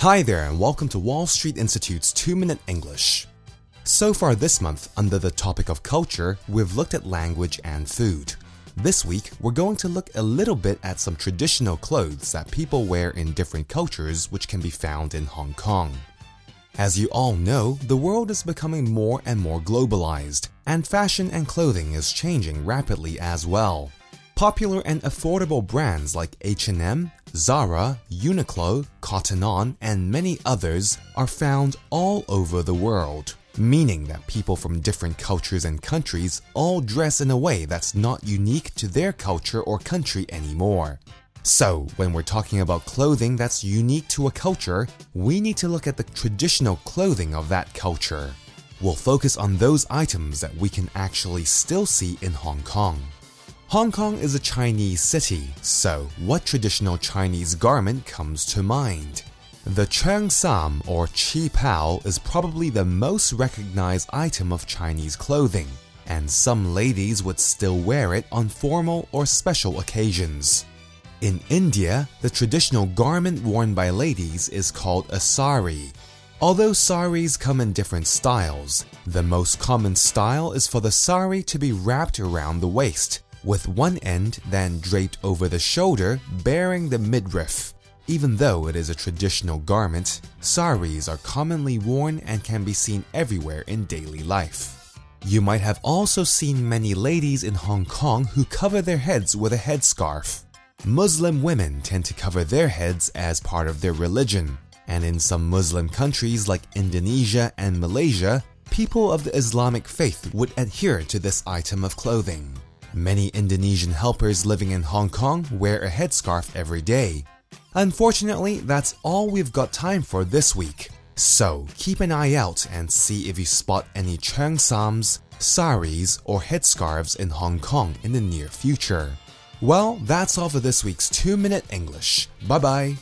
Hi there, and welcome to Wall Street Institute's 2 Minute English. So far this month, under the topic of culture, we've looked at language and food. This week, we're going to look a little bit at some traditional clothes that people wear in different cultures, which can be found in Hong Kong. As you all know, the world is becoming more and more globalized, and fashion and clothing is changing rapidly as well. Popular and affordable brands like H&M, Zara, Uniqlo, Cotton On, and many others are found all over the world, meaning that people from different cultures and countries all dress in a way that's not unique to their culture or country anymore. So, when we're talking about clothing that's unique to a culture, we need to look at the traditional clothing of that culture. We'll focus on those items that we can actually still see in Hong Kong. Hong Kong is a Chinese city, so what traditional Chinese garment comes to mind? The cheongsam or qipao is probably the most recognized item of Chinese clothing, and some ladies would still wear it on formal or special occasions. In India, the traditional garment worn by ladies is called a sari. Although saris come in different styles, the most common style is for the sari to be wrapped around the waist with one end then draped over the shoulder baring the midriff. Even though it is a traditional garment, saris are commonly worn and can be seen everywhere in daily life. You might have also seen many ladies in Hong Kong who cover their heads with a headscarf. Muslim women tend to cover their heads as part of their religion, and in some Muslim countries like Indonesia and Malaysia, people of the Islamic faith would adhere to this item of clothing. Many Indonesian helpers living in Hong Kong wear a headscarf every day. Unfortunately, that's all we've got time for this week. So keep an eye out and see if you spot any cheongsams, saris, or headscarves in Hong Kong in the near future. Well, that's all for this week's 2 Minute English. Bye bye.